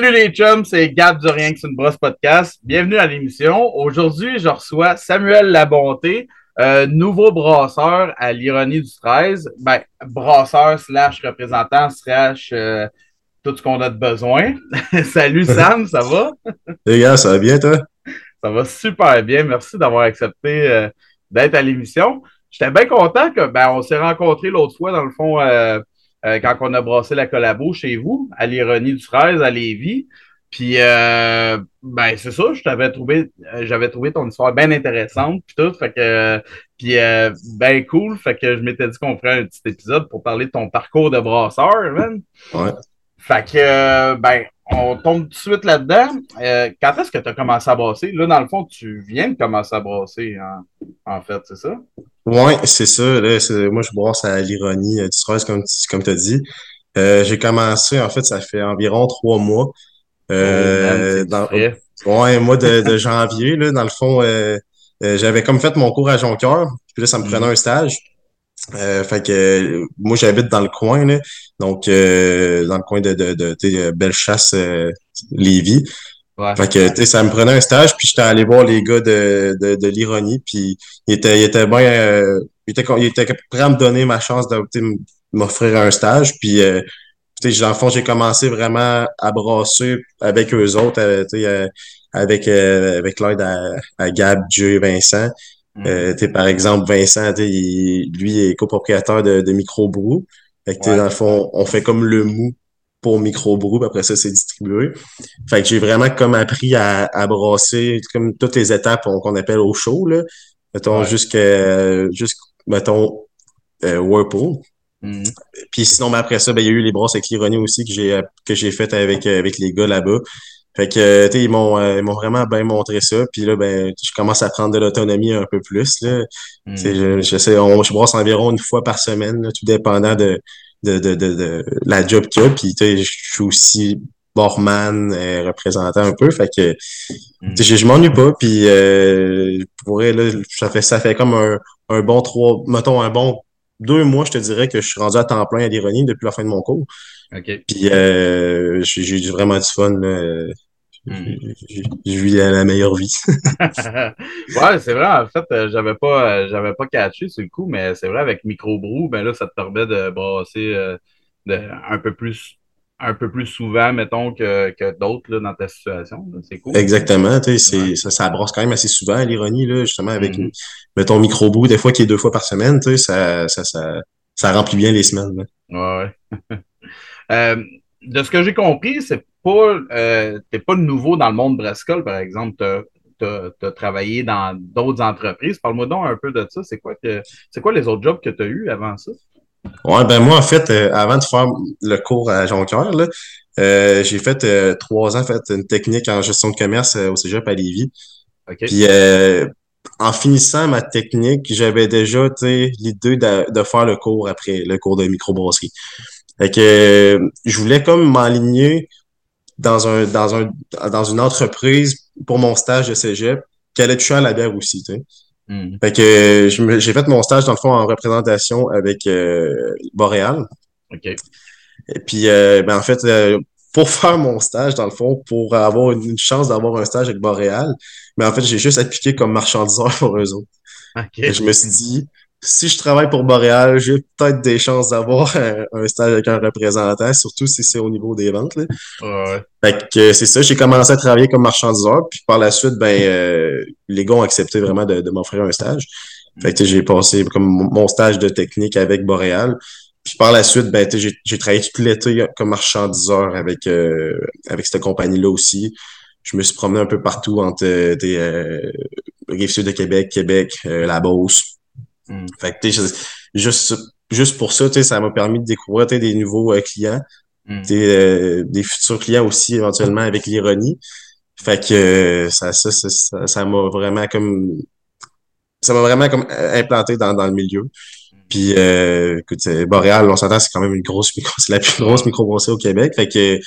Salut les chums, c'est Gab du Rien que c'est une brosse podcast. Bienvenue à l'émission. Aujourd'hui, je reçois Samuel Labonté, euh, nouveau brasseur à l'ironie du 13. Ben, brasseur slash représentant slash euh, tout ce qu'on a de besoin. Salut Sam, ça va? Les gars, ça va bien toi? Ça va super bien. Merci d'avoir accepté euh, d'être à l'émission. J'étais bien content que ben, on s'est rencontrés l'autre fois, dans le fond, euh, euh, quand on a brassé la collabo chez vous, à l'ironie du 13, à Lévis. Puis, euh, ben, c'est ça, je t'avais trouvé, euh, j'avais trouvé ton histoire bien intéressante, puis tout, fait que, puis, euh, ben cool, fait que je m'étais dit qu'on ferait un petit épisode pour parler de ton parcours de brasseur, man. Ouais. Fait que, ben, on tombe tout de suite là-dedans. Euh, quand est-ce que tu as commencé à brasser? Là, dans le fond, tu viens de commencer à brasser, en, en fait, c'est ça? Ouais, c'est ça. Là, moi, je brasse à l'ironie euh, du 13, comme, tu- comme tu as dit. Euh, j'ai commencé, en fait, ça fait environ trois mois. Oh, Euh, dans, frais. ouais, mois de, de janvier, là, dans le fond, j'avais comme fait mon cours à Jonquière, puis là, ça me prenait Mhm. un stage. Euh, fait que euh, moi, j'habite dans le coin, là, donc euh, dans le coin de, de, de, sais, euh, Bellechasse, euh, Lévis. Ouais. Fait que, tu ça me prenait un stage, puis j'étais allé voir les gars de, de, de l'ironie, puis ils étaient, ils étaient bien, euh, ils étaient, ils étaient prêts à me donner ma chance de, m'offrir un stage, puis, euh, tu sais, dans le fond, j'ai commencé vraiment à brasser avec eux autres, tu sais, avec, euh, avec l'aide à, à Gab, Dieu et Vincent. Mhm. Euh, sais, par exemple, Vincent, il- lui il est copropriétaire de, de Microbrew. Fait que, Ouais. dans le fond, on fait comme le mou pour Microbrew, puis après ça, c'est distribué. Fait que j'ai vraiment comme appris à, à brasser comme toutes les étapes qu'on appelle au chaud, là. Mettons, Ouais. jusqu'à, jusqu', mettons, euh, Whirlpool. Mhm. Puis sinon, ben, après ça, ben, il y a eu les brasses avec l'ironie aussi que j'ai, que j'ai fait avec, avec les gars là-bas. Fait que, tu sais, ils m'ont, euh, ils m'ont vraiment bien montré ça. Puis là, ben, je commence à prendre de l'autonomie un peu plus, là. Mhm. je, je sais, on, je brasse environ une fois par semaine, là, tout dépendant de, de, de, de, de la job qu'il y a. Puis, tu sais, je suis aussi barman, euh, représentant un peu. Fait que, sais, je, je m'ennuie pas. Puis, euh, pour vrai, là, ça fait, ça fait comme un, un bon trois, mettons, un bon deux mois, je te dirais que je suis rendu à temps plein à l'ironie depuis la fin de mon cours. OK. Puis, euh, j'ai j'ai eu vraiment du fun, là. J'ai j'ai eu la, la meilleure vie. ouais, c'est vrai, en fait, euh, j'avais pas, euh, j'avais pas catché sur le coup, mais c'est vrai, avec Microbrew, ben là, ça te permet de brasser euh, de, un peu plus un peu plus souvent, mettons, que, que d'autres dans ta situation. C'est cool. Exactement, tu sais, Ouais. c'est, ça, ça brasse quand même assez souvent, l'ironie, là, justement, avec, Mhm. mettons, micro-bout, des fois qui est deux fois par semaine, tu sais, ça, ça, ça, ça remplit bien les semaines, là. Ouais, ouais. Euh, de ce que j'ai compris, c'est pas euh, t'es pas nouveau dans le monde Brascol, par exemple. T'as, t'as travaillé dans d'autres entreprises. Parle-moi donc un peu de ça. C'est quoi que c'est quoi les autres jobs que tu as eu avant ça? Ouais, ben moi, en fait, euh, avant de faire le cours à Jonquière, là, euh, j'ai fait euh, trois ans, fait une technique en gestion de commerce au Cégep à Lévis. Puis en finissant ma technique, j'avais déjà, tu l'idée de, de faire le cours après, le cours de microbrasserie. Fait que je voulais comme m'aligner dans un dans un dans une entreprise pour mon stage de cégep qui allait toucher à la bière aussi, tu sais. Mhm. Fait que j'ai fait mon stage dans le fond en représentation avec euh, Boréal. OK. Et puis euh, ben en fait euh, pour faire mon stage dans le fond pour avoir une, une chance d'avoir un stage avec Boréal, mais en fait j'ai juste appliqué comme marchandiseur pour eux autres. OK. Et je me suis dit si je travaille pour Boréal, j'ai peut-être des chances d'avoir un, un stage avec un représentant, surtout si c'est au niveau des ventes. Là. Ouais. Fait que euh, c'est ça, j'ai commencé à travailler comme marchandiseur, puis par la suite, ben euh, les gars ont accepté vraiment de, de m'offrir un stage. Fait que j'ai passé comme mon stage de technique avec Boréal. Puis par la suite, ben j'ai travaillé tout l'été comme marchandiseur avec euh, avec cette compagnie-là aussi. Je me suis promené un peu partout entre euh, des euh, Rive-Sud de Québec, Québec, euh, la Beauce. Mhm. Fait que juste juste pour ça, ça m'a permis de découvrir des nouveaux euh, clients des, euh, des futurs clients aussi éventuellement avec l'ironie. Fait que euh, ça, ça, ça, ça, m'a vraiment comme ça m'a vraiment comme implanté dans, dans le milieu. Puis euh, écoute, Boréal, on s'entend, c'est quand même une grosse micro, c'est la plus grosse microbrasserie au Québec. Fait que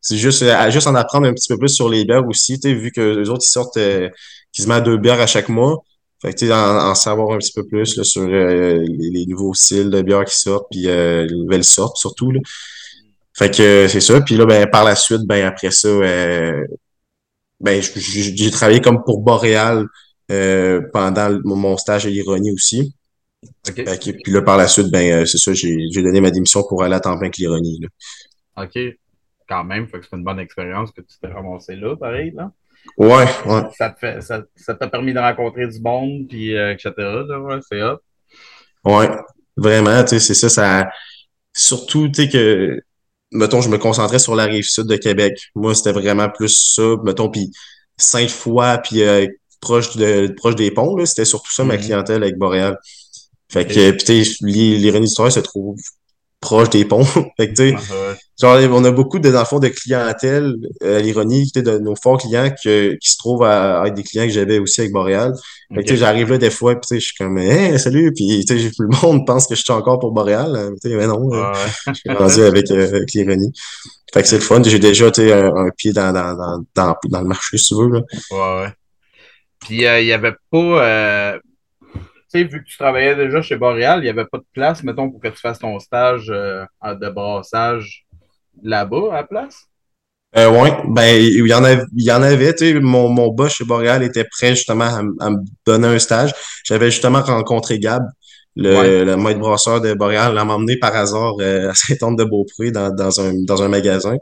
c'est juste juste en apprendre un petit peu plus sur les bières aussi, tu vu que les autres ils sortent euh, quasiment deux bières à chaque mois. Fait que tu sais, en, en savoir un petit peu plus là, sur euh, les, les nouveaux styles de bières qui sortent, puis euh, les nouvelles sortes surtout. Là. Fait que c'est ça. Puis là, ben, par la suite, ben après ça, euh, ben, j'ai travaillé comme pour Boréal euh, pendant mon stage à l'ironie aussi. Okay. puis là, par la suite, ben, c'est ça, j'ai donné ma démission pour aller à temps plein avec l'ironie. OK. Quand même, fait que c'est une bonne expérience que tu t'es ramassé là, pareil, là. Ouais, ouais. Ça t'a fait, ça, ça permis de rencontrer du monde, puis euh, etc. Là, ouais, c'est hot. Ouais, vraiment, tu sais, c'est ça, ça. Surtout, tu sais, que mettons, je me concentrais sur la rive sud de Québec. Moi, c'était vraiment plus ça, mettons, puis Sainte-Foy, puis euh, proche, de, proche des ponts, là, c'était surtout ça ma mm-hmm. clientèle avec Boréal. Fait que, puis tu sais, l'ironie du se trouve proche des ponts. fait que, tu sais, ah, genre, on a beaucoup de, dans le fond, de clientèle, euh, l'ironie, de nos forts clients que, qui se trouvent à, être des clients que j'avais aussi avec Boréal. Sais, j'arrive là des fois, puis je suis comme, hey, salut, puis tu sais, le monde pense que je suis encore pour Boréal, hein, mais non, euh, je suis rendu avec, euh, avec l'ironie. Fait que c'est le fun, j'ai déjà, sais, un, pied dans, dans, dans, dans, dans le marché, si tu veux, là. Ouais, ouais. Puis, il y avait pas, vu que tu travaillais déjà chez Boréal, il n'y avait pas de place, mettons, pour que tu fasses ton stage euh, de brassage là-bas à la place? Euh, oui, ben il y en avait, il y en avait, tu sais, mon, mon boss chez Boréal était prêt justement à, me donner un stage. J'avais justement rencontré Gab, le, le maître brasseur de Boréal, l'a emmené par hasard euh, à Saint-Anne-de-Beaupré dans, dans, un, dans un magasin.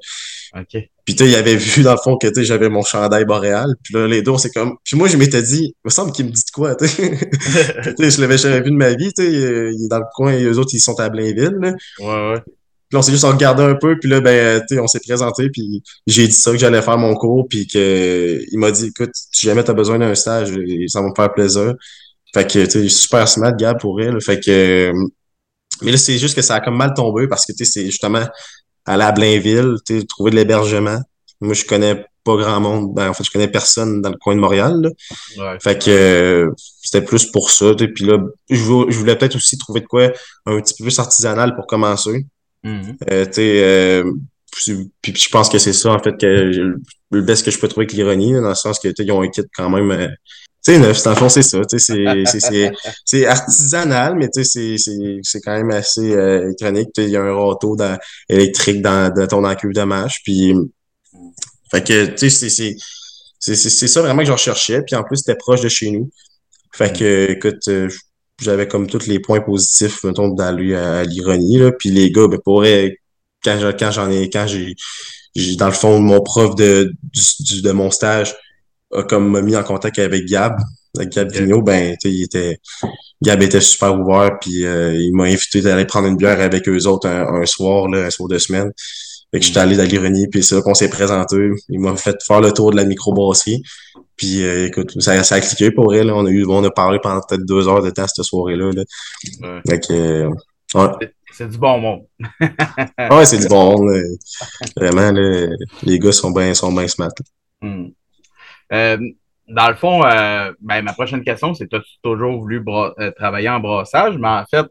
OK. Puis tu il avait vu dans le fond que tu j'avais mon chandail boréal. Puis là, les deux, c'est comme. Puis moi, je m'étais dit, il me semble qu'il me dit de quoi, tu sais. je l'avais jamais vu de ma vie, tu sais. Il est dans le coin et eux autres, ils sont à Blainville. Là. Ouais, ouais. Puis on s'est juste regardé un peu, puis là, ben, tu sais, on s'est présenté, puis j'ai dit ça, que j'allais faire mon cours, puis que il m'a dit, écoute, si jamais t'as besoin d'un stage, ça va me faire plaisir. Fait que, tu sais, super smart, Gab, pour elle. Fait que... Mais là, c'est juste que ça a comme mal tombé, parce que, tu sais, c'est justement aller à Blainville, trouver de l'hébergement. Moi, je connais pas grand monde. Ben, en fait, je connais personne dans le coin de Montréal. Ouais. Fait que euh, c'était plus pour ça. Puis là, je, voulais, peut-être aussi trouver de quoi un petit peu plus artisanal pour commencer. Euh, puis, je pense que c'est ça, en fait, que le best que je peux trouver avec l'ironie, dans le sens que ils ont un kit quand même euh, tu sais, dans le fond, c'est ça. C'est artisanal, mais c'est quand même assez euh, électronique. Il y a un râteau dans, électrique dans, dans ton encule de mâche. Puis, fait que, tu sais, c'est ça vraiment que je recherchais. Puis en plus, c'était proche de chez nous. Fait que, écoute, euh, j'avais comme tous les points positifs, mettons, d'aller à, l'ironie. Puis les gars, ben, pour quand j'en ai, quand j'ai, dans le fond, mon prof de, du, de mon stage, a comme mis en contact avec Gab, avec Gab Vigneault, ben, tu il était, Gab était super ouvert, puis euh, il m'a invité d'aller prendre une bière avec eux autres un, soir, là, un soir de semaine. Fait que j'étais allé dans l'ironie, puis c'est là qu'on s'est présenté. Il m'a fait faire le tour de la microbrasserie. Puis euh, écoute, ça, ça a cliqué pour elle. On a eu, on a parlé pendant peut-être deux heures de temps cette soirée-là. Là. Ouais. Fait que, euh, ouais. C'est du bon monde. ouais, c'est du bon monde. Vraiment, là, les gars sont bien sont bien smart. Hmm. Euh, dans le fond, ben, ma prochaine question, c'est as-tu toujours voulu travailler en brassage? Mais en fait,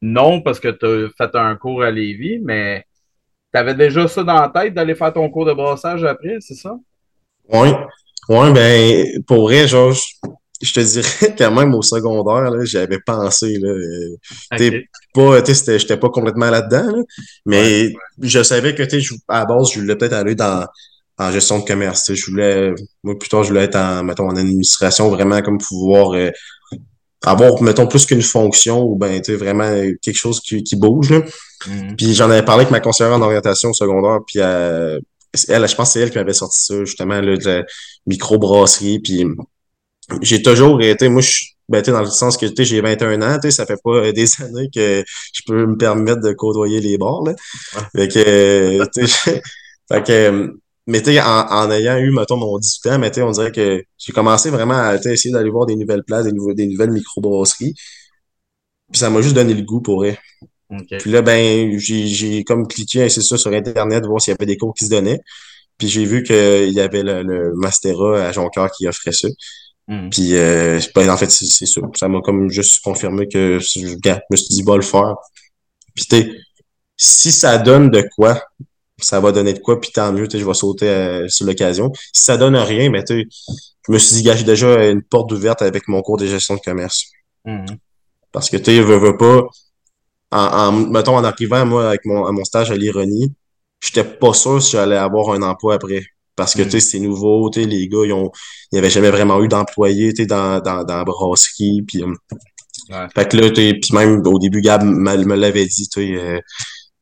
non, parce que tu as fait un cours à Lévis, mais tu avais déjà ça dans la tête d'aller faire ton cours de brassage après, c'est ça? Oui. Oui, ben, pour vrai, genre, je te dirais quand même au secondaire, j'avais pensé. Là, okay. pas, j'étais pas complètement là-dedans, mais je savais que à la base, je voulais peut-être aller dans en gestion de commerce. Je voulais, moi plutôt, je voulais être en, mettons, en administration, vraiment comme pouvoir euh, avoir, mettons, plus qu'une fonction ou ben, tu sais, vraiment quelque chose qui, qui bouge. Là. Mm-hmm. Puis j'en avais parlé avec ma conseillère en orientation secondaire, puis euh, elle, je pense que c'est elle qui m'avait sorti ça, justement, là, de la microbrasserie. Puis j'ai toujours été, moi, je ben, dans le sens que j'ai 21 ans, ça fait pas des années que je peux me permettre de côtoyer les bords. Là. Fait que, fait que mais tu en, en ayant eu, mettons, mon 18 ans, mais on dirait que j'ai commencé vraiment à essayer d'aller voir des nouvelles places, des, nouveaux, des nouvelles microbrasseries. Puis ça m'a juste donné le goût pour eux. Puis là, ben, j'ai comme cliqué, c'est ça, sur Internet, voir s'il y avait des cours qui se donnaient. Puis j'ai vu qu'il y avait le, le, Mastera à Joncoeur qui offrait ça. Mm. Puis euh, ben, en fait, c'est ça. Ça m'a comme juste confirmé que je, je me suis dit, va le faire. Puis tu si ça donne de quoi, ça va donner de quoi, puis tant mieux, je vais sauter euh, sur l'occasion. Si ça donne rien, mais ben, je me suis dit, j'ai déjà une porte ouverte avec mon cours de gestion de commerce. Mm-hmm. Parce que tu veux, veux pas, en, en, mettons, en arrivant, moi, avec mon, à mon stage à l'ironie, j'étais pas sûr si j'allais avoir un emploi après. Parce que, tu sais, c'est nouveau, tu sais, les gars, ils ont, ils avaient jamais vraiment eu d'employés, tu sais, dans, dans, dans la brasserie, puis... Ouais. Fait que là, puis même au début, Gab me l'avait dit, tu sais,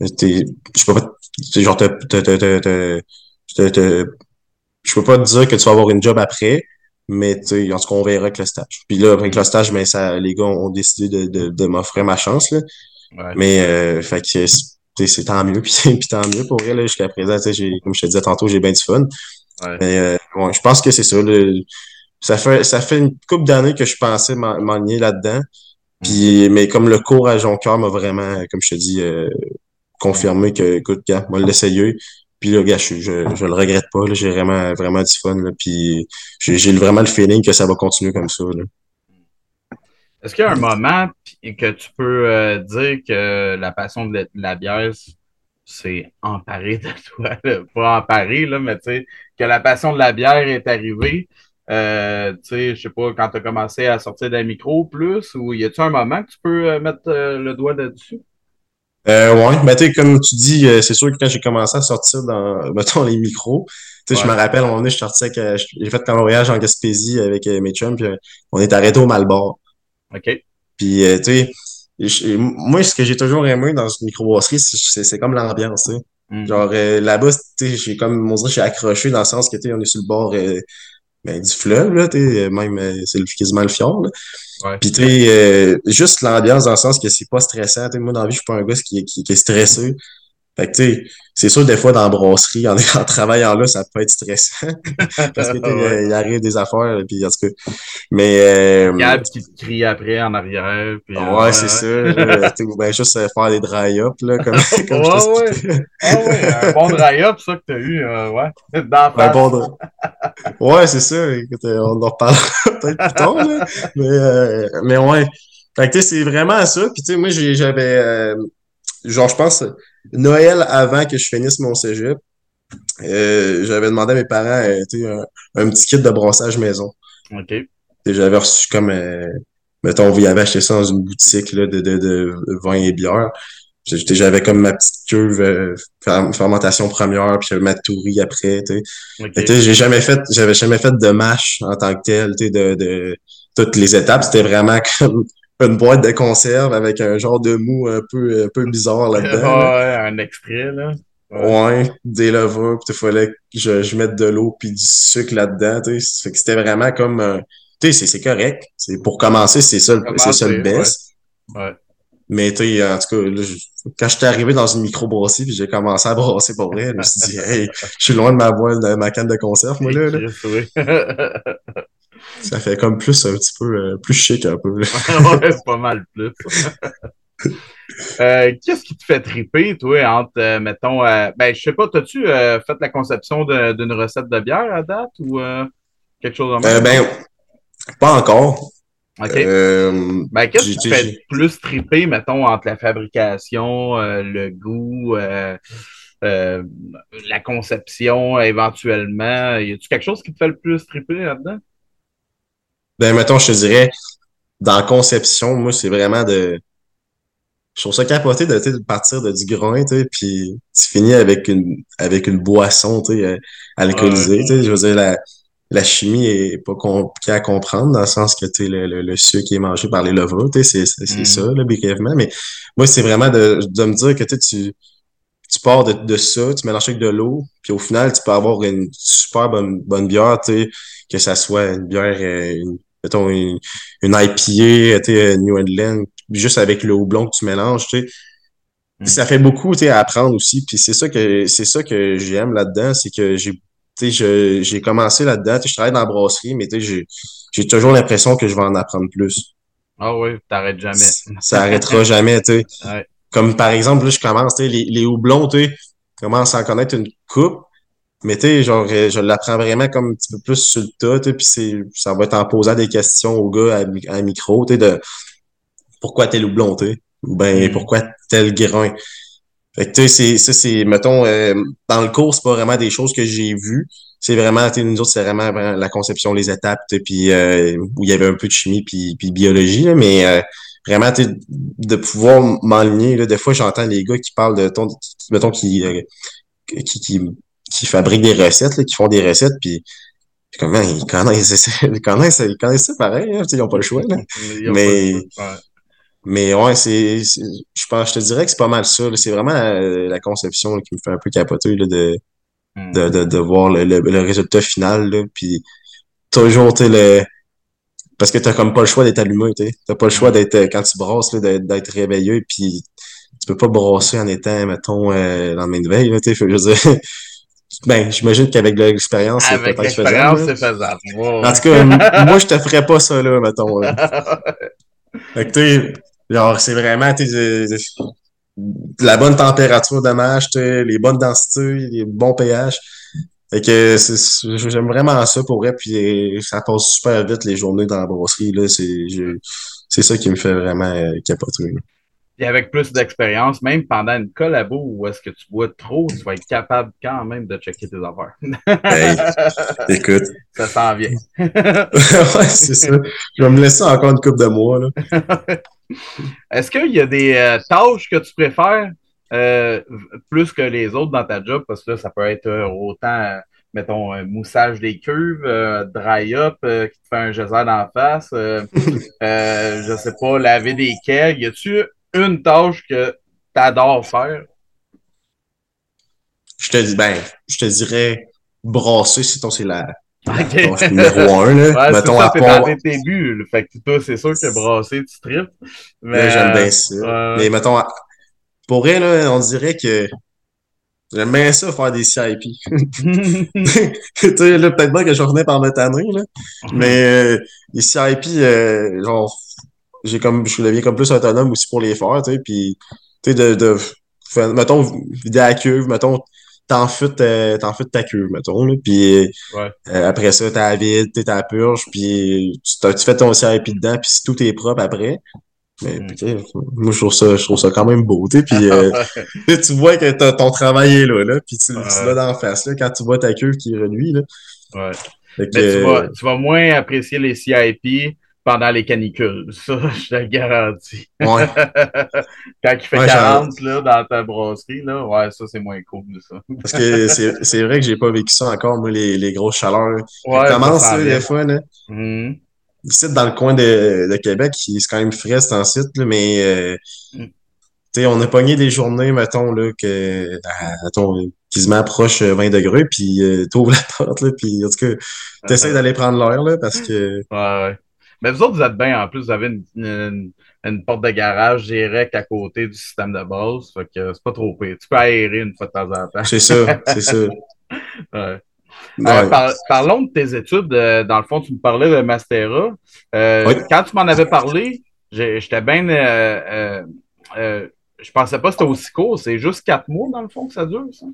je peux pas, genre, te, te, te, te, te, je peux pas te dire que tu vas avoir une job après, mais tu en tout cas, on verra avec le stage. Puis là, avec le stage, mais ça, les gars ont décidé de, de, de m'offrir ma chance, là. Ouais. Mais, euh, fait que, c'est tant mieux, puis, puis tant mieux pour vrai, jusqu'à présent, j'ai, comme je te disais tantôt, j'ai bien du fun. Ouais. Mais, euh, ouais, je pense que c'est ça, le, ça fait, ça fait une couple d'années que je pensais m'enligner là-dedans. Puis, mais comme le cours à Jonquière m'a vraiment, comme je te dis, euh, confirmé que, écoute, gars, moi, l'essayer. Puis là, gars, je, je, je le regrette pas. J'ai vraiment, vraiment du fun. Là, puis j'ai vraiment le feeling que ça va continuer comme ça. Est-ce qu'il y a un moment que tu peux euh, dire que la passion de la bière s'est emparée de toi? Pas emparée, là, mais tu sais, que la passion de la bière est arrivée. Euh, tu sais, je sais pas, quand tu as commencé à sortir d'un micro plus, ou y a-tu un moment que tu peux euh, mettre euh, le doigt là-dessus? Euh, ouais, mais tu comme tu dis, euh, c'est sûr que quand j'ai commencé à sortir dans, mettons, les micros, tu sais, je me rappelle, on est, je sortais j'ai fait un voyage en Gaspésie avec mes chums, puis on est arrêté au Malbord. OK. Puis, tu sais, moi, ce que j'ai toujours aimé dans une microbrasserie, c'est comme l'ambiance, tu sais. Mm. Genre, là-bas, tu sais, j'ai comme, on dirait, j'ai accroché dans le sens que, tu sais, on est sur le bord ben, du fleuve, là, t'es, même, euh, c'est quasiment le fjord, là. Ouais. Puis, tu euh, juste l'ambiance dans le sens que c'est pas stressant. T'sais, moi, dans la vie, je suis pas un gars qui, qui, qui est stressé. Fait que, tu sais, c'est sûr, des fois, dans la brasserie, en, en travaillant là, ça peut être stressant. parce que, ouais. il, arrive des affaires, puis en tout cas. Mais, euh, Gab qui te crie après, en arrière. Puis, ouais, c'est ça. ben, juste euh, faire des dry-up, là, comme, comme ouais, je ouais. Ah ouais, un bon dry-up, ça, que t'as eu, euh, ouais. Dans un bon Ouais, c'est ça. Écoute, euh, on en reparlera peut-être plus tard, là. Mais, euh, mais ouais. Fait que, c'est vraiment ça. Puis, tu sais, moi, j'avais, genre, je pense, Noël avant que je finisse mon cégep, euh, j'avais demandé à mes parents euh, un, un, petit kit de brassage maison. OK. J'avais reçu comme, euh, mettons, vous y avait acheté ça dans une boutique là, de, de, de vin et bière. J'avais comme ma petite cuve euh, fermentation première, puis ma tourie après. Okay. J'ai jamais fait, j'avais jamais fait de mâche en tant que tel, de, de toutes les étapes. C'était vraiment comme une boîte de conserve avec un genre de mou un peu, un peu bizarre là-dedans. ouais, un extrait, là. Ouais, des levures, puis il fallait que je, je mette de l'eau puis du sucre là-dedans, tu sais. c'était vraiment comme, tu sais, c'est correct. C'est pour commencer, c'est ça, c'est ça le best. Ouais. ouais. Mais tu sais, en tout cas, là, je, quand j'étais arrivé dans une micro-brasserie puis j'ai commencé à brasser pour vrai, je me suis dit, hey, je suis loin de ma boîte, de ma canne de conserve, moi, là. là. Ça fait comme plus un petit peu euh, plus chic un peu. ouais, c'est pas mal plus. euh, Qu'est-ce qui te fait triper, toi, entre, euh, mettons, ben, je sais pas, as-tu euh, fait la conception d'une recette de bière à date ou quelque chose de même? ben, pas encore. OK. ben, qu'est-ce qui te fait plus triper, mettons, entre la fabrication, le goût, la conception, éventuellement? Y a-tu quelque chose qui te fait le plus triper là-dedans? Ben, mettons, je te dirais, dans la conception, moi, c'est vraiment de. Je trouve ça capoté de, de partir de du grain, tu sais, puis tu finis avec une avec une boisson, tu sais, alcoolisée, tu sais. Je veux dire, la, la chimie est pas compliquée à comprendre, dans le sens que, tu sais, le, le, le, sucre est mangé par les levures, tu sais, c'est c'est mm. ça, là, brièvement. Mais moi, c'est vraiment de, de me dire que, tu tu tu pars de, de ça, tu mélanges avec de l'eau, puis au final, tu peux avoir une super bonne, bonne bière, tu sais, que ça soit une bière, euh, une, mettons, une, une IPA, tu sais, New England, juste avec le houblon que tu mélanges, tu sais. Mm. Ça fait beaucoup, tu sais, à apprendre aussi. Puis c'est ça que c'est ça que j'aime là-dedans, c'est que j'ai tu sais, j'ai commencé là-dedans, je travaille dans la brasserie, mais tu sais, j'ai toujours l'impression que je vais en apprendre plus. Ah oui, t'arrêtes jamais. Ça, ça arrêtera jamais, tu sais. Ouais. Comme par exemple, là, je commence, tu sais, les, les houblons, tu commence à en connaître une coupe, mais tu sais, genre, euh, je l'apprends vraiment comme un petit peu plus sur le tas, tu sais, puis c'est, ça va être en posant des questions au gars à, à micro, tu sais, de pourquoi tel houblon, tu sais, ben, mm. pourquoi tel grain. Fait que tu sais, c'est, c'est, mettons, euh, dans le cours, c'est pas vraiment des choses que j'ai vues. C'est vraiment, tu sais, nous autres, c'est vraiment la conception, les étapes, puis euh, où il y avait un peu de chimie puis, puis biologie, là, mais euh, vraiment, de pouvoir m'enligner, là, des fois, j'entends les gars qui parlent de ton, mettons, qui qui, qui, qui fabriquent des recettes, là, qui font des recettes, puis comment ils connaissent, ils connaissent, ils connaissent ça pareil, hein, ils n'ont pas le choix. Là. mais, mais ouais, c'est, je pense, je te dirais que c'est pas mal ça. C'est vraiment la, conception qui me fait un peu capoter là, de, de, de, de, voir le, le, résultat final. Là, puis toujours, tu le. Parce que t'as comme pas le choix d'être allumé, tu T'as pas le choix d'être, quand tu brasses, d'être réveillé, puis tu peux pas brasser en étant, mettons, euh, lendemain de veille, tu sais. Je veux dire, ben, j'imagine qu'avec l'expérience, c'est peut-être faisable. c'est faisable. En tout cas, moi, je te ferais pas ça, là, mettons. fait que, tu genre, c'est vraiment, tu la bonne température de mâche, les bonnes densités, les bons pH. Fait que j'aime vraiment ça pour vrai, puis ça passe super vite les journées dans la brasserie, là. C'est ça qui me fait vraiment euh, capoter. Et avec plus d'expérience, même pendant une collabo où est-ce que tu bois trop, tu vas être capable quand même de checker tes affaires. hey, écoute. Ça s'en vient. ouais, c'est ça. Je vais me laisser encore une coupe de mois. Là. est-ce qu'il y a des euh, tâches que tu préfères euh, plus que les autres dans ta job? Parce que là, ça peut être euh, autant, mettons, un moussage des cuves, dry-up qui te fait un geyser d'en face, je sais pas, laver des kegs. Y a-tu une tâche que tu adores faire? Je te dis, ben, je te dirais brasser, sinon c'est la, okay. numéro un, là. Ouais, mettons ça, à part... dans tes buts, Fait que toi, c'est sûr que brasser, tu tripes. Mais, j'aime bien ça. Mais mettons, pour elle, là, on dirait que J'aime bien ça faire des CIP. tu sais, là, peut-être pas que je revenais par me tanner, là. Mais euh, les CIP, euh, genre, j'ai comme je deviens comme plus autonome aussi pour les faire, tu sais, puis tu sais de, de mettons vider la cuve, mettons t'en fous euh, ta cuve, mettons, là, puis ouais. euh, après ça, t'as vide, t'es ta purge, puis tu, tu fais ton CIP dedans, puis si tout est propre après, mais mm. sais moi je trouve ça je trouve ça quand même beau, tu puis euh, tu vois que ton travail est là, là puis tu, tu l'as d'en face, là, quand tu vois ta cuve qui reluit, là. Ouais. Mais tu, vas, tu vas moins apprécier les CIP pendant les canicules. Ça, je te le garantis. Ouais. Quand il fait 40 là, dans ta brasserie, là, ouais, ça, c'est moins cool, ça. Parce que c'est vrai que j'ai pas vécu ça encore, moi, les, les grosses chaleurs. Ouais, commence, ça, des fois, là. Mm-hmm. Ici, dans le coin de, de Québec, c'est quand même frais, en site, là, mais... Euh, mm. Tu sais, on a pogné des journées, mettons, là, que, mettons, quasiment proche 20 degrés, puis euh, t'ouvres la porte, là, puis en tout cas, t'essayes d'aller prendre l'air, là, parce que... Ouais, ouais. Mais vous autres, vous êtes bien. En plus, vous avez une, une, porte de garage direct à côté du système de base. Fait que c'est pas trop pire. Tu peux aérer une fois de temps en temps. C'est ça, c'est ça. ouais. Euh, parlons de tes études. Euh, dans le fond, tu me parlais de Mastera. Euh, quand tu m'en avais parlé, j'étais bien. je pensais pas que c'était aussi court. C'est juste quatre mois, dans le fond, que ça dure, ça?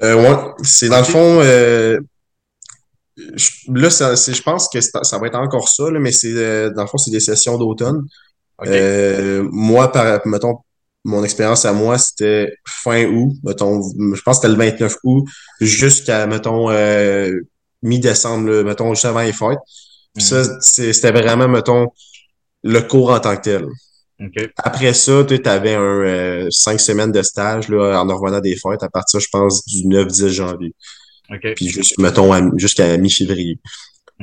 ouais. C'est dans le fond là, je pense que ça va être encore ça, mais c'est euh, dans le fond, c'est des sessions d'automne. Euh, moi, par, mettons, mon expérience à moi, c'était fin août, mettons, je pense que c'était le 29 août, jusqu'à, mettons, euh, mi-décembre, mettons, juste avant les fêtes. Puis ça, mm. c'était vraiment, mettons, le cours en tant que tel. Après ça, tu avais un cinq semaines de stage là, en revenant des fêtes à partir, je pense, du 9-10 janvier. Puis juste, mettons, jusqu'à mi-février.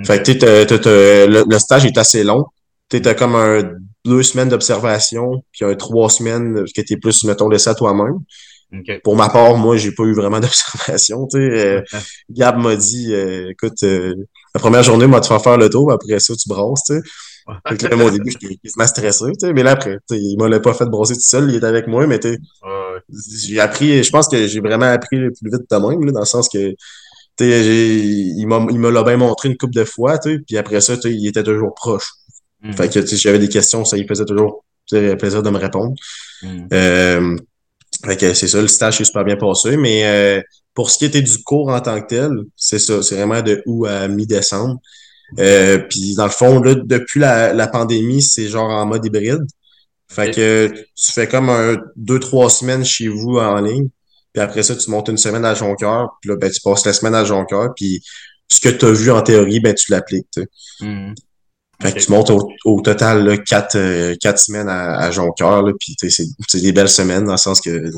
Fait que le, le, stage est assez long. Tu comme un deux semaines d'observation, puis un trois semaines qui était plus, mettons, laissé à toi-même. Pour ma part, moi, j'ai pas eu vraiment d'observation. Euh, Gab m'a dit euh, écoute, euh, la première journée, moi, tu vas faire le tour, après ça, tu brasses. T'sais. Fait que là, au début, j'étais quasiment stressé, mais là, après, il m'a pas fait brasser tout seul, il était avec moi, mais tu j'ai appris, je pense que j'ai vraiment appris le plus vite de même, là, dans le sens que il m'a bien montré une couple de fois, puis après ça, il était toujours proche. Mm. Fait que j'avais des questions, ça il faisait toujours plaisir de me répondre. Mm. Euh, fait que c'est ça, le stage s'est super bien passé, mais euh, pour ce qui était du cours en tant que tel, c'est ça, c'est vraiment de août à mi-décembre. Euh, puis dans le fond, là, depuis la, la pandémie, c'est genre en mode hybride. Fait que tu fais comme un deux, trois semaines chez vous en ligne. Puis après ça, tu montes une semaine à Jonquière. Puis là, ben, tu passes la semaine à Jonquière. Puis ce que tu as vu en théorie, ben, tu l'appliques. Mm. Fait que tu montes au, total là, quatre, euh, quatre semaines à, à Jonquière. Puis c'est des belles semaines dans le sens que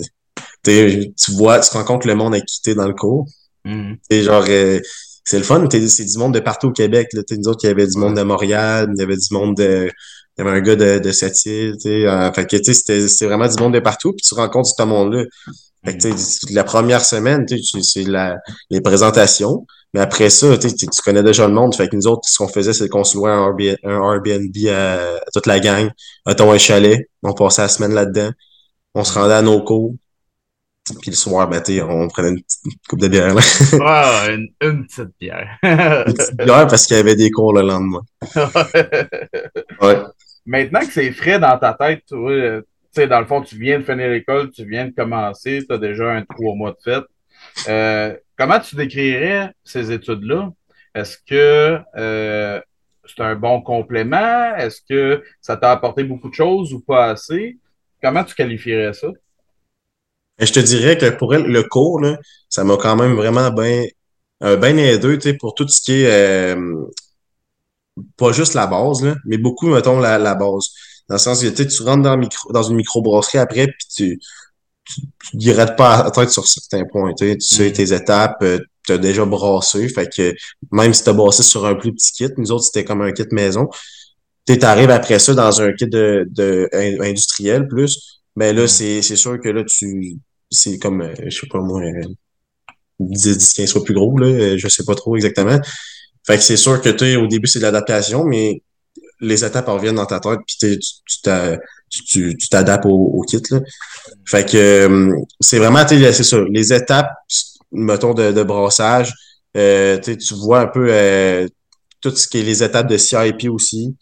tu vois, tu te rends compte que le monde a quitté dans le cours. Mhm. Et genre, euh, c'est le fun, c'est du monde de partout au Québec. Là. Nous autres, il y avait du monde de Montréal, il y avait du monde de. Il y avait un gars de, de Sept-Îles, euh, fait que, c'était vraiment du monde de partout, puis tu rencontres ce monde-là. Fait que, la première semaine, c'est les présentations. Mais après ça, tu connais déjà le monde. Fait que nous autres, ce qu'on faisait, c'est qu'on se louait un Airbnb, à, toute la gang. Mettons un chalet. On passait la semaine là-dedans. On se rendait à nos cours. Puis le soir, ben, on prenait une petite coupe de bière. Là. Ah, une, une, petite bière. une petite bière parce qu'il y avait des cours le lendemain. ouais. Maintenant que c'est frais dans ta tête, tu sais, dans le fond, tu viens de finir l'école, tu viens de commencer, tu as déjà un trois mois de fête. Euh, comment tu décrirais ces études-là? Est-ce que euh, c'est un bon complément? Est-ce que ça t'a apporté beaucoup de choses ou pas assez? Comment tu qualifierais ça? Je te dirais que pour elle, le cours, là, ça m'a quand même vraiment bien euh, ben aidé pour tout ce qui est euh, pas juste la base, là, mais beaucoup, mettons, la, la base. Dans le sens que tu rentres dans, micro, dans une microbrasserie après, puis tu, tu, tu pas à tête sur certains points. Tu sais, mm. tes étapes, euh, tu as déjà brassé. Fait que même si tu as brassé sur un plus petit kit, nous autres, c'était comme un kit maison. Tu arrives après ça dans un kit de, de industriel plus. Mais là, mm. c'est, c'est sûr que là, tu c'est comme, euh, je sais pas moi, 10, 15 fois plus gros, là, je sais pas trop exactement. Fait que c'est sûr que tu au début, c'est de l'adaptation, mais les étapes reviennent dans ta tête, puis tu t'adaptes au, au, kit. Là. Fait que euh, c'est vraiment, c'est les étapes, mettons, de, de brassage, euh, tu vois un peu euh, tout ce qui est les étapes de CIP aussi.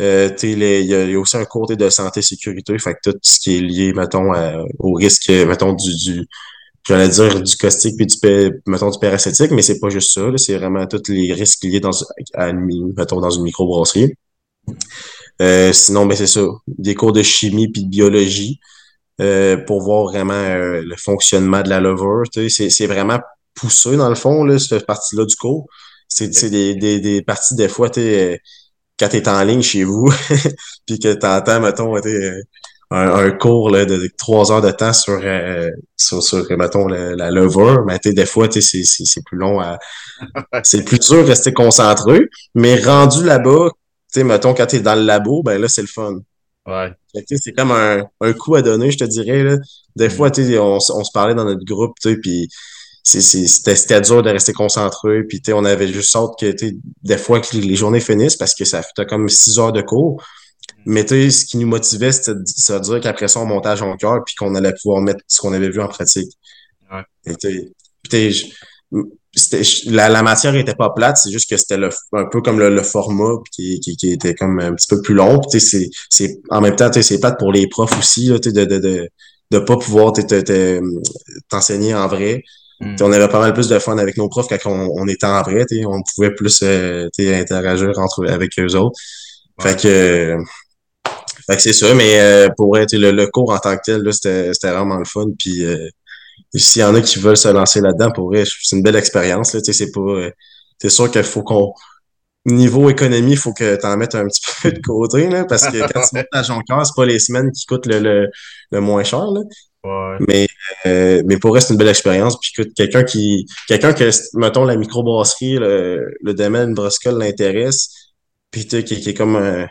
Il y, a aussi un côté de santé sécurité, fait que tout ce qui est lié, mettons, au risque, mettons, du, j'allais dire du caustique puis du mettons du paracétique, mais c'est pas juste ça, c'est vraiment tous les risques liés dans à, mettons, dans une microbrasserie. Euh, sinon, ben c'est ça, des cours de chimie puis de biologie euh, pour voir vraiment euh, le fonctionnement de la levure. C'est vraiment poussé dans le fond, là, cette partie-là du cours. C'est des, des, des parties, des fois, es, quand tu es en ligne chez vous, puis que tu entends, mettons, un, un cours là, de trois heures de temps sur, sur, sur, mettons, la, la levure, mais des fois, c'est plus long à. c'est plus dur de rester concentré. Mais rendu là-bas, sais, mettons, quand t'es dans le labo, ben là, c'est le fun. Ouais. C'est comme un, un coup à donner, je te dirais. Là. Des mm. fois, tu sais, on, on se parlait dans notre groupe, tu sais, puis c'était dur de rester concentré. Puis, tu on avait juste sorte que, tu des fois, que les journées finissent parce que ça fait comme six heures de cours. Mm. Mais tu ce qui nous motivait, c'était de dire qu'après ça, on montait à cœur puis qu'on allait pouvoir mettre ce qu'on avait vu en pratique. Ouais. Et tu la, la, matière était pas plate, c'est juste que c'était un peu comme le, format qui, qui, qui, était comme un petit peu plus long. c'est, c'est, en même temps, c'est plate pour les profs aussi là, de, de, de, de pas pouvoir t'enseigner en vrai. Mm. On avait pas mal plus de fun avec nos profs quand on, on était en vrai. On pouvait plus euh, interagir entre avec eux autres. Fait que fait que c'est ça, mais euh, pour être le, le cours en tant que tel, c'était, c'était vraiment le fun. Puis euh, s'il y en a qui veulent se lancer là-dedans, pour vrai, c'est une belle expérience. Là, c'est pas. Euh, c'est sûr qu'il faut qu'on. Niveau économie, il faut que tu en mettes un petit peu de côté, là, parce que quand tu montes à Jonquière, c'est pas les semaines qui coûtent le, le, le moins cher. Là. Ouais. Mais, euh, mais pour eux, c'est une belle expérience. Puis quelqu'un qui. Quelqu'un que, mettons, la microbrasserie, le, le domaine broscole l'intéresse, puis qui, qui est comme euh,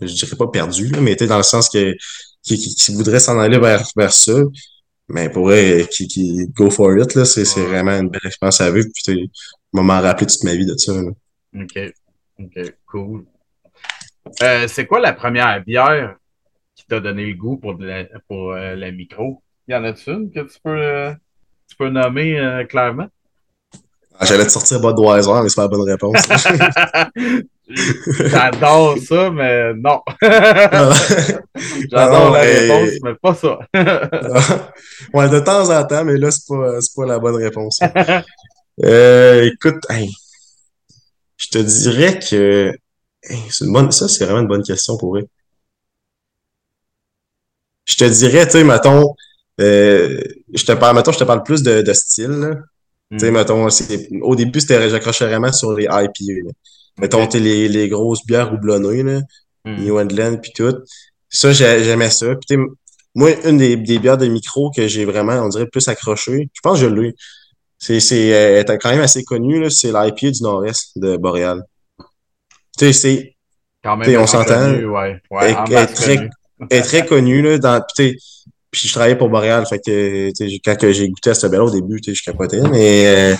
je dirais pas perdu, là, mais dans le sens que qui, qui, qui voudrait s'en aller vers, vers ça, mais pour vrai, qui, qui go for it, là, c'est, c'est vraiment une belle expérience à vivre. Puis, tu m'en rappelé toute ma vie de ça. Là. OK. OK, cool. Euh, c'est quoi la première bière qui t'a donné le goût pour, la, pour euh, la micro? Y en a-tu une que tu peux, euh, tu peux nommer clairement? Ah, j'allais te sortir Budweiser, mais c'est pas la bonne réponse. J'adore ça, mais non. J'adore la réponse, mais pas ça. ouais, de temps en temps, mais là, c'est pas, pas la bonne réponse. euh, écoute, je te dirais que c'est une bonne, ça, c'est vraiment une bonne question pour eux. Je te dirais, tu sais, mettons, euh, je te parle, mettons, je te parle plus de, de style, là. Tu sais, hmm. mettons, au début, c'était, j'accrochais vraiment sur les IPA, Mettons, les, les grosses bières houblonnées, là, mm. New England, puis tout. Ça, j'aimais ça. Puis moi, une des, des bières de micro que j'ai vraiment, on dirait, plus accroché, je pense que je l'ai. C'est, c'est, elle est quand même assez connue, c'est l'IPA du Nord-Est de Boréal. Tu sais, c'est, Quand même, on s'entend. Ouais, ouais, elle, très, est très connue, là, dans, puis, je travaillais pour Boréal, fait que, quand j'ai goûté à ce bel au début, je capotais, mais, euh,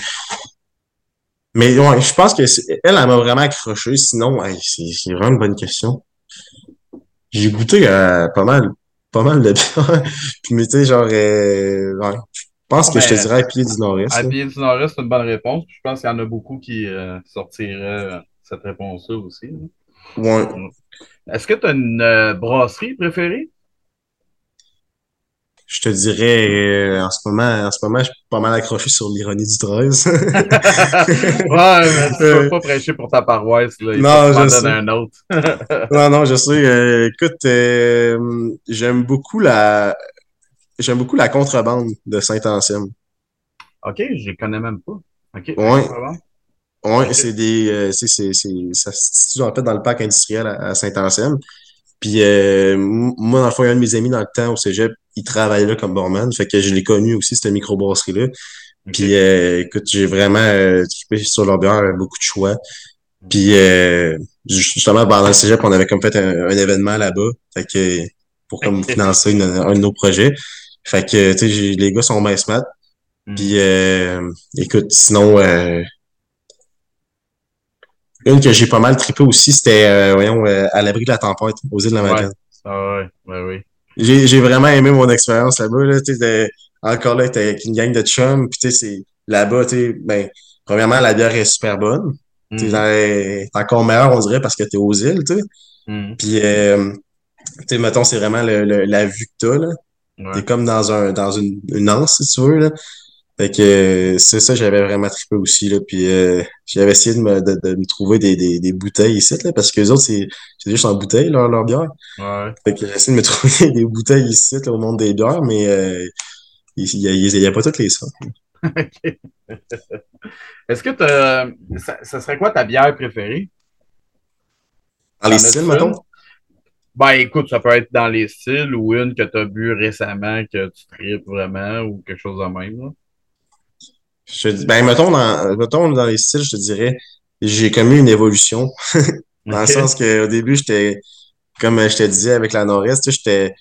mais ouais, je pense que elle, elle m'a vraiment accroché. Sinon, hey, c'est vraiment une bonne question. J'ai goûté à pas mal, pas mal de bières. Puis, mais tu sais, genre, euh, ouais, je pense que je te dirais à pied du Nord-Est. à pied du Nord-Est, c'est une bonne réponse. Je pense qu'il y en a beaucoup qui euh, sortiraient euh, cette réponse-là aussi. là. Ouais. Est-ce que tu as une euh, brasserie préférée? Je te dirais, euh, en ce moment, en ce moment, je suis pas mal accroché sur l'ironie du 13. ouais, mais tu peux pas prêcher pour ta paroisse, là. Il faut non, m'en je sais. un autre. Non, non, je sais. euh, écoute, euh, j'aime beaucoup la, j'aime beaucoup la contrebande de Saint-Anselme. OK, je connais même pas. OK, Ouais, OK. c'est des, c'est, c'est, c'est, ça se situe en fait dans le parc industriel à, à Saint-Anselme. Puis euh, moi, dans le fond, il y a un de mes amis dans le temps au cégep, il travaillait là comme barman. Fait que je l'ai connu aussi, cette microbrasserie-là. Puis euh, écoute, j'ai vraiment euh, trippé sur leur bière, beaucoup de choix. Puis euh, justement, pendant le cégep, on avait comme fait un, un événement là-bas. Fait que pour comme financer une- un de nos projets. Fait que tu sais, les gars sont bien smart. Hmm. Puis euh, écoute, sinon euh, une que j'ai pas mal trippé aussi, c'était euh, voyons, à l'abri de la tempête, aux îles de la Ouais. Madeleine. Ah ouais, ouais, oui. J'ai, j'ai vraiment aimé mon expérience là-bas. Là, de- encore là, t'es avec une gang de chums. Puis c'est là-bas, ben, premièrement, la bière est super bonne. Tu sais, Hmm. est encore meilleure, on dirait, parce que t'es aux îles, tu sais. Hmm. Puis, euh, tu mettons, c'est vraiment le, le- la vue que t'as, là. Ouais. T'es comme dans un, dans une, une anse, si tu veux, là. Fait que, euh, c'est ça, j'avais vraiment trippé aussi, là. Puis, euh, j'avais essayé de me, de, de me trouver des, des, des bouteilles ici, là, parce que les autres, c'est, juste en bouteille, leur, leur bière. Ouais. Fait que j'ai essayé de me trouver des bouteilles ici, là, au monde des bières, mais, euh, il y a, pas toutes les sortes. Est-ce que ça, ça serait quoi ta bière préférée? Dans les styles, mettons? Ben, écoute, ça peut être dans les styles ou une que tu as bu récemment que tu tripes vraiment ou quelque chose de même. Là. Je te dis, ben, mettons dans, mettons dans les styles, je te dirais, j'ai commis une évolution. Dans le sens qu'au début, j'étais, comme je te disais avec la Nord-Est, j'étais,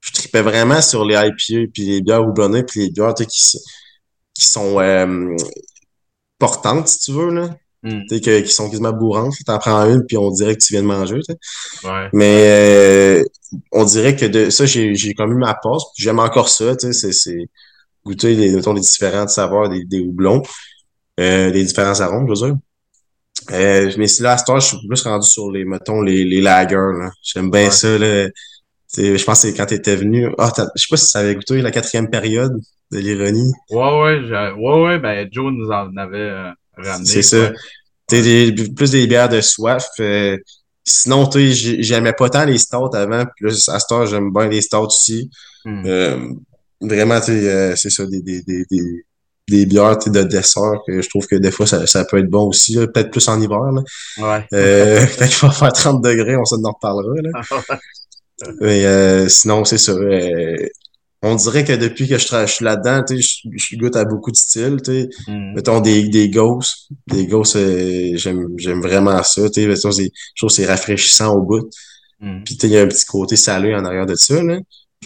je tripais vraiment sur les IPA, puis les bières houblonnées, puis les bières, qui, qui sont euh, portantes, si tu veux, là. Hmm. Que- qui sont quasiment bourrantes. T'en prends une, puis on dirait que tu viens de manger. Ouais. Mais euh, on dirait que de ça, j'ai, j'ai comme eu ma passe. puis J'aime encore ça, tu sais, c'est, c'est goûter les, mettons, les différentes saveurs des, des houblons, euh, les différents arômes, je veux dire. Euh, mais si là, à ce temps, je suis plus rendu sur les, mettons, les, les lagers, là. J'aime bien Ouais. ça, là. Tu je pense que c'est quand t'étais venu. Ah, je sais pas si ça avait goûté la quatrième période de l'ironie. Ouais, ouais, ouais, ouais, ben Joe nous en avait euh, ramené. C'est ça. Tu des- plus des bières de soif. euh, sinon, tu j'aimais pas tant les stouts avant. Là, à ce temps, j'aime bien les stouts aussi. Hmm. Vraiment, tu sais, euh, c'est ça, des, des, des, des, des bières tu sais, de dessert que je trouve que des fois, ça, ça peut être bon aussi. là. Peut-être plus en hiver. Là. Ouais. Euh, quand il va faire 30 degrés, on s'en en reparlera. Là. Mais euh, sinon, c'est ça. euh, on dirait que depuis que je, je suis là-dedans, tu sais, je, je goûte à beaucoup de styles. Tu sais. Hmm. Mettons des, des ghosts. Des ghosts, euh, j'aime, j'aime vraiment ça. Tu sais. Mettons, c'est- je trouve que c'est rafraîchissant au bout. Hmm. Puis il y a un petit côté salé en arrière de ça. Là.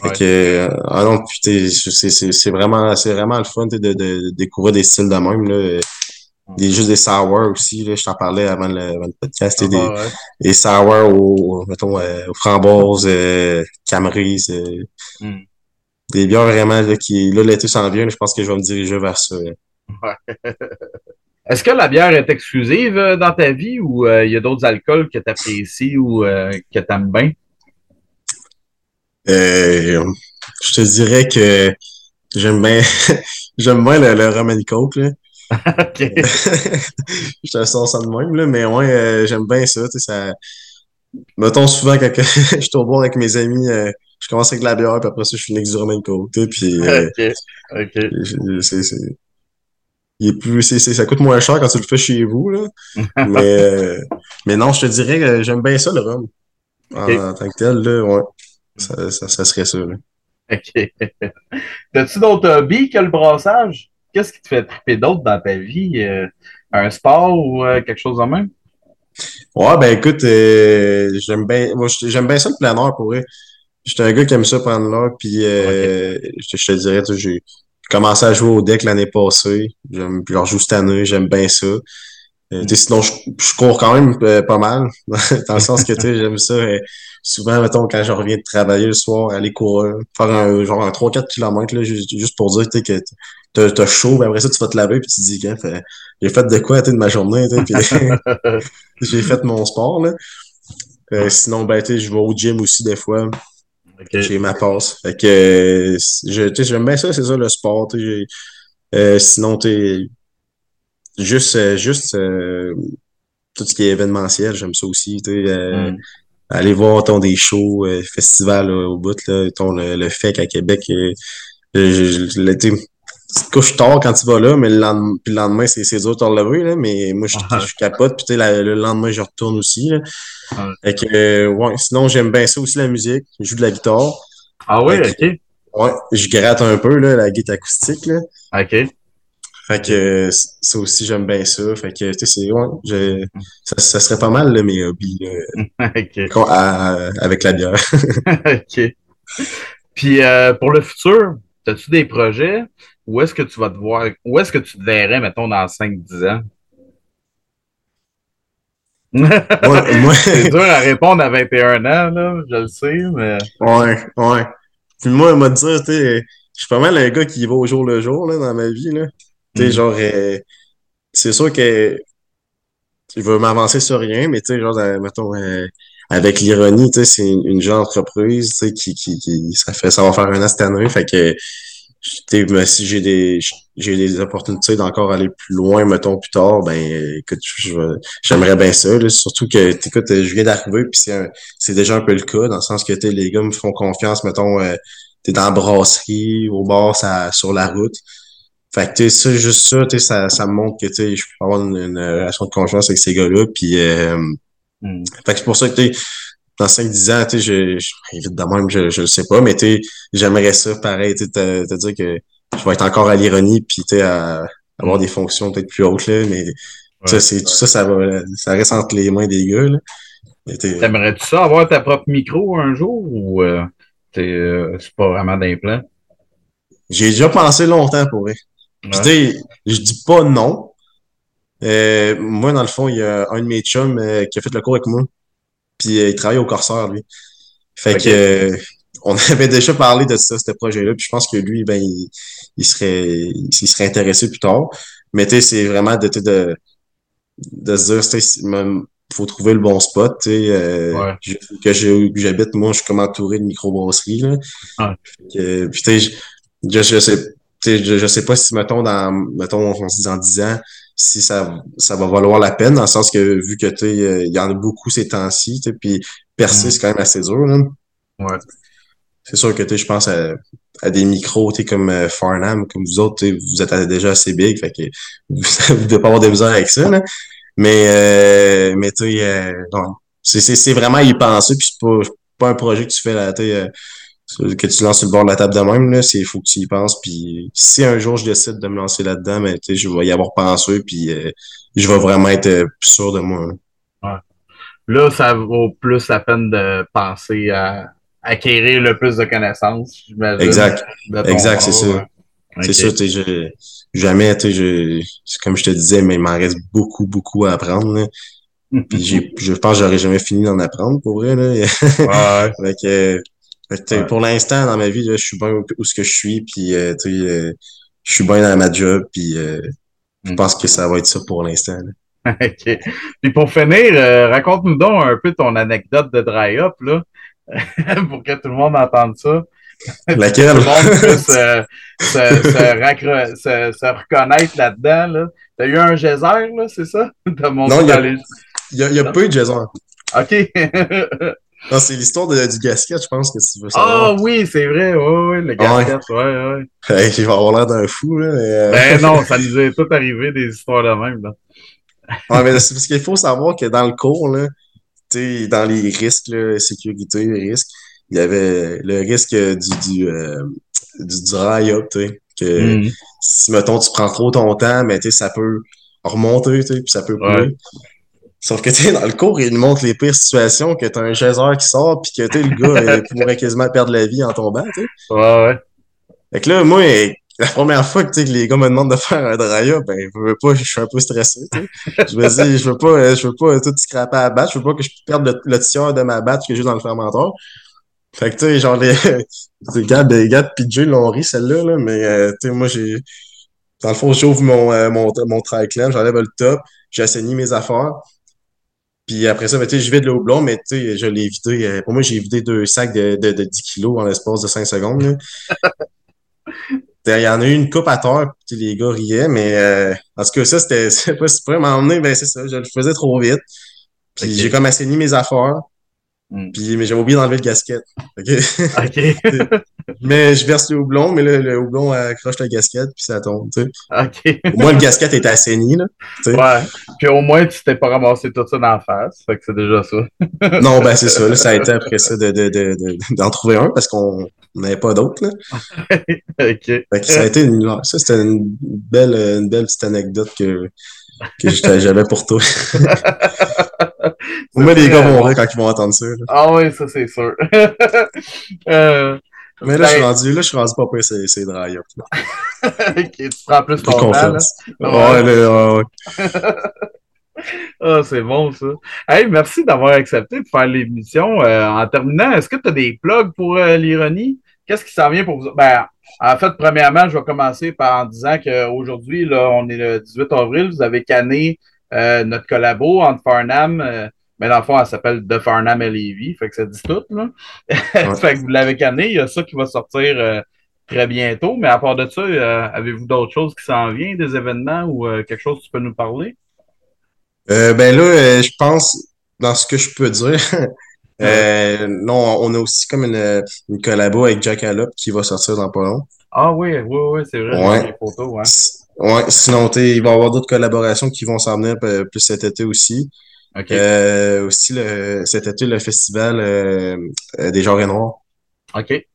Fait Ouais. que, euh, ah non, sais, c'est, c'est, c'est vraiment, c'est vraiment le fun de, de, de découvrir des styles de même. Là. Des, juste des sour aussi, là, je t'en parlais avant le, avant le podcast. des, Ah, ouais. des sour aux, mettons, euh, aux framboises, euh, euh, Hmm. des bières vraiment là, qui, là, l'été s'en vient, là, je pense que je vais me diriger vers ça. Est-ce que la bière est exclusive euh, dans ta vie ou euh, il y a d'autres alcools que tu apprécies ou euh, que tu aimes bien? Euh, je te dirais que j'aime bien, j'aime bien le, le rum and coke, là. OK. je te sens ça de même, là, mais ouais, euh, j'aime bien ça, tu sais, ça... Mettons souvent quand je suis au bord avec mes amis, euh, je commence avec de la bière, puis après ça, je finis avec du rum and coke, tu sais, puis OK. OK. je- c'est, c'est... Il est plus, c'est, c'est- ça coûte moins cher quand tu le fais chez vous, là. Mais, mais non, je te dirais que j'aime bien ça, le rhum. En, en tant que tel, là, ouais. Ça, ça, ça serait ça, là. OK. T'as-tu d'autres hobbies que le brassage? Qu'est-ce qui te fait triper d'autre dans ta vie? Euh, un sport ou euh, quelque chose de même? Ouais, ben écoute, euh, j'aime bien j'aime bien ça le plein air pour vrai. J'étais un gars qui aime ça prendre l'air, puis je, te je te dirais, tu sais, j'ai commencé à jouer au deck l'année passée. J'aime, puis je rejoue cette année, j'aime bien ça. Sais, sinon, je, je cours quand même pas mal, dans le sens que tu j'aime ça. Souvent, mettons, quand je reviens de travailler le soir, aller courir, faire un genre un 3-4 km, là, juste, juste pour dire tu sais, que t'as, chaud, puis après ça, tu vas te laver, puis tu te dis, fait, j'ai fait de quoi tu de ma journée, tu puis j'ai fait mon sport, là. Euh, sinon, ben, tu je vais au gym aussi des fois. J'ai ma passe. Fait que je, tu j'aime bien ça, c'est ça le sport. tu Euh, sinon, t'es juste, euh, juste euh, tout ce qui est événementiel, j'aime ça aussi. tu euh, Mm. Aller voir ton des shows, euh, festivals là, au bout, là, ton, le, le FEC à Québec. euh, je, je, je- le- tu te couches tard quand tu vas là, mais le lendemain, puis le lendemain c'est c'est dur de te relever, là, mais moi, je, Ouais. je capote, puis la- le lendemain, je retourne aussi. Là. Ouais. Fait que, euh, ouais, sinon, j'aime bien ça aussi, la musique. Je joue de la guitare. Ah oui, OK. Ouais, je gratte un peu, là, la guitare acoustique, là. OK. Fait que euh, ça aussi, j'aime bien ça. Fait que, tu sais, ouais, je, ça, ça serait pas mal, là, mes hobbies, là, à- à- avec la bière. OK. Puis euh, pour le futur, as-tu des projets? Où est-ce que tu vas te voir? Où est-ce que tu te verrais, mettons, dans 5-10 ans? C'est dur à répondre à 21 ans, là, je le sais, mais. ouais, ouais. Puis moi, moi, dire, tu sais, je suis pas mal un gars qui va au jour le jour, là, dans ma vie, là. Tu sais, Mm. genre, euh, c'est sûr que je veux m'avancer sur rien, mais tu sais, genre, euh, mettons, euh, avec l'ironie, tu sais, c'est une, une jeune entreprise, tu sais, qui, qui, qui, ça fait, ça va faire un an cette année, fait que, tu sais, si j'ai des, j'ai des opportunités d'encore aller plus loin, mettons, plus tard, ben, écoute, j'aimerais bien ça, là, surtout que, écoute, je viens d'arriver, puis c'est déjà un peu le cas, dans le sens que, tu les gars me font confiance, mettons, euh, t'es dans la brasserie, au bar, ça, sur la route. Fait que, tu sais, ça, juste ça, tu sais, ça, ça me montre que, tu sais, je peux avoir une, une relation de confiance avec ces gars-là, puis, euh, Mm. fait que c'est pour ça que, tu sais, dans 5-10 ans, tu sais, je, je, même, je, je le sais pas, mais, tu sais, j'aimerais ça, pareil, tu sais, te, te dire que je vais être encore à l'ironie, puis, tu sais, à avoir Mm. des fonctions peut-être plus hautes, là, mais, Ouais. ça, c'est, tout ça, ça va, ça reste entre les mains des gars, là. T'aimerais-tu ça avoir ta propre micro un jour ou euh, t'es, euh, c'est pas vraiment d'implant? j'ai déjà pensé longtemps pour vrai. Ouais. tu sais, je dis pas non. Euh, moi, dans le fond, il y a un de mes chums euh, qui a fait le cours avec moi. Puis euh, il travaille au Corsair, lui. Fait que euh, on avait déjà parlé de ça, ce projet-là. Puis je pense que lui, ben, il, il serait il, serait intéressé plus tard. Mais tu sais, c'est vraiment de, de, de se dire, faut trouver le bon spot. Tu sais, euh, Ouais. je- que j'habite, moi, je suis comme entouré de microbrasseries. Là. Fait que, puis tu sais, je, je, je sais, je, je sais pas si, mettons, dans, mettons, on se dit dans 10 ans, si ça, ça va valoir la peine, dans le sens que vu que tu euh, il y en a beaucoup ces temps-ci, puis percer, Mm. c'est quand même assez dur. Là. Ouais. C'est sûr que tu je pense à, à des micros, tu comme euh, Farnham, comme vous autres, vous êtes déjà assez big, fait que vous, vous devez pas avoir de misère avec ça, là. Mais, euh, mais tu sais, euh, c'est, c'est, c'est vraiment y penser, puis c'est pas, pas un projet que tu fais là, tu sais, euh, que tu lances sur le bord de la table de même, là, c'est, faut que tu y penses, puis si un jour je décide de me lancer là-dedans, mais sais, je vais y avoir pensé, puis euh, je vais vraiment être euh, plus sûr de moi. là. Là, ça vaut plus la peine de penser à acquérir le plus de connaissances, j'imagine. Exact. Exact, c'est ça. ouais. C'est sûr, tu sais, jamais, tu sais, comme je te disais, mais il m'en reste beaucoup, beaucoup à apprendre, là. Puis je pense que j'aurais jamais fini d'en apprendre, pour vrai, là. Ouais. Fait que, Ouais. pour l'instant, dans ma vie, là, je suis bien où, où ce que je suis, puis, euh, euh, je suis bien dans ma job, puis euh, je pense que ça va être ça pour l'instant. OK. Puis pour finir, raconte-nous donc un peu ton anecdote de dry-up, là, pour que tout le monde entende ça. Laquelle? Tout le monde puisse euh, se, se, raccro- se- se reconnaître là-dedans. Là. T'as eu un geyser, là, c'est ça? T'as monté Non, il y a-. Il y a, il y a peu de Jason. OK. Non, c'est l'histoire du gasket, je pense que tu veux Ah savoir. oui, c'est vrai, oui, oui, le gasket, ouais, ouais. Hey, je vais avoir l'air d'un fou, là, mais, euh, Ben non, ça nous est tout arrivé des histoires de même, là. Ouais, mais c'est parce qu'il faut savoir que dans le cours, là, tu sais, dans les risques, là, sécurité, risques, il y avait le risque du, du, euh, du dry up, tu sais, que Mm. si, mettons, tu prends trop ton temps, mais tu sais, ça peut remonter, tu sais, puis ça peut couler. Ouais. Sauf que, tu sais, dans le cours, il nous montre les pires situations, que t'as un chasseur qui sort, puis que, tu le gars euh, pourrait quasiment perdre la vie en tombant, tu sais. Ouais, ouais. Fait que là, moi, la première fois que, les gars me demandent de faire un dry-up, ben, je veux pas, je suis un peu stressé. Je me dis, je veux pas, euh, je veux pas tout scraper à la batte, je veux pas que je perde le, le tiers de ma batte que j'ai dans le fermenteur. Fait que, tu sais, genre, les, les gars, les gars de PJ l'ont ri, celle-là, là, mais, euh, tu sais, moi, j'ai, dans le fond, j'ouvre mon, euh, mon, mon triclam, j'enlève le top, j'ai assaini mes affaires. Puis après ça, ben, tu sais, je vide le houblon, mais tu sais, je l'ai vidé. euh, pour moi, j'ai vidé deux sacs de, de, de 10 kilos en l'espace de 5 secondes. Il y en a eu une coupe à terre, puis les gars riaient, mais euh, en tout cas, ça, c'était c'est pas si près m'emmener, ben c'est ça, je le faisais trop vite. Puis j'ai comme assaini mes affaires. Mm. Puis, mais j'avais oublié d'enlever le gasket. OK? Mais je verse le houblon, mais là, le houblon accroche la gasket, puis ça tombe. OK. Au moins, le gasket est assaini. Là. Ouais. Puis au moins, tu t'es pas ramassé tout ça dans la face. Fait que c'est déjà ça. Non, ben c'est ça. Là, ça a été après ça de, de, de, de- d'en trouver un parce qu'on n'avait pas d'autres. là. OK. Fait que ça a été une, ça, c'était une belle, une belle petite anecdote que, que j'avais pour toi. Moi, les gars vont rire quand ils vont entendre ça. là. Ah oui, ça c'est sûr. euh, Mais là, je suis ben, rendu, là, je suis rendu pas pire, c'est, c'est dry up. OK, tu prends plus ton temps, là. confiance. Ouais. Ouais, ouais, ouais. Ah, c'est bon, ça. Hey, merci d'avoir accepté de faire l'émission. Euh, en terminant, est-ce que tu as des plugs pour euh, l'ironie? Qu'est-ce qui s'en vient pour vous? Ben, en fait, premièrement, je vais commencer par en disant qu'aujourd'hui, là, on est le 18 avril, vous avez canné euh, notre collabo entre Farnham, euh, mais dans le fond, elle s'appelle The Farnham et Levy, fait que ça dit tout, là. fait que vous l'avez canné, il y a ça qui va sortir euh, très bientôt, mais à part de ça, avez-vous d'autres choses qui s'en viennent, des événements ou quelque chose que tu peux nous parler? Ben là, je pense, dans ce que je peux dire, euh, non, on a aussi comme une, une collabo avec Jack Allop qui va sortir dans pas long. Ah oui, oui, oui, c'est vrai, Ouais. les photos, ouais. Ouais, sinon, il va y avoir d'autres collaborations qui vont s'en venir euh, plus cet été aussi. OK. Euh, aussi, le, cet été, le festival euh, euh, des genres noirs. OK. Ouais.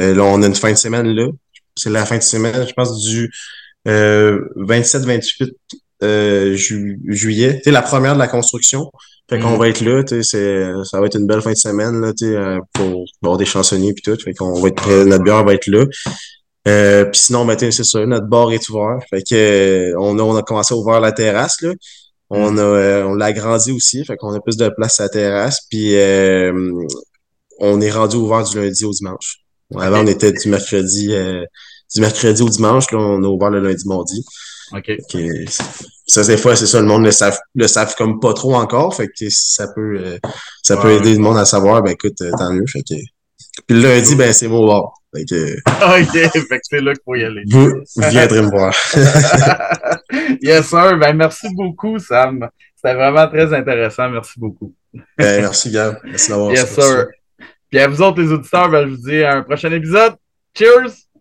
Euh, là, on a une fin de semaine là. C'est la fin de semaine, je pense, du euh, 27-28 euh, ju- juillet. Sais, la première de la construction. Fait qu'on Mhm. va être là, ça va être une belle fin de semaine, là, euh, pour avoir des chansonniers puis tout. Fait qu'on va être, euh, notre bière va être là. Euh, puis sinon, ben, c'est ça, notre bar est ouvert. Fait que, euh, on a, on a commencé à ouvrir la terrasse, là. On a, euh, on l'a agrandi aussi, fait qu'on a plus de place à la terrasse. Puis, euh, on est rendu ouvert du lundi au dimanche. Avant, on était du mercredi, euh, du mercredi au dimanche. Là, on a ouvert le lundi, mardi. OK. Que, ça, des fois, c'est ça, le monde le savent, le savent comme pas trop encore. Fait que si ça peut, euh, ça peut Ouais. aider le monde à savoir, ben écoute, euh, tant mieux. Fait que, puis le lundi, ben c'est mon bar. Fait que, OK, fait que c'est là qu'il faut y aller. vous, vous viendrez me voir. yes, sir. Ben, merci beaucoup, Sam. C'était vraiment très intéressant. Merci beaucoup. Ben, merci, Gab. Merci d'avoir Yes, sir. Puis à vous autres, les auditeurs, ben, je vous dis à un prochain épisode. Cheers!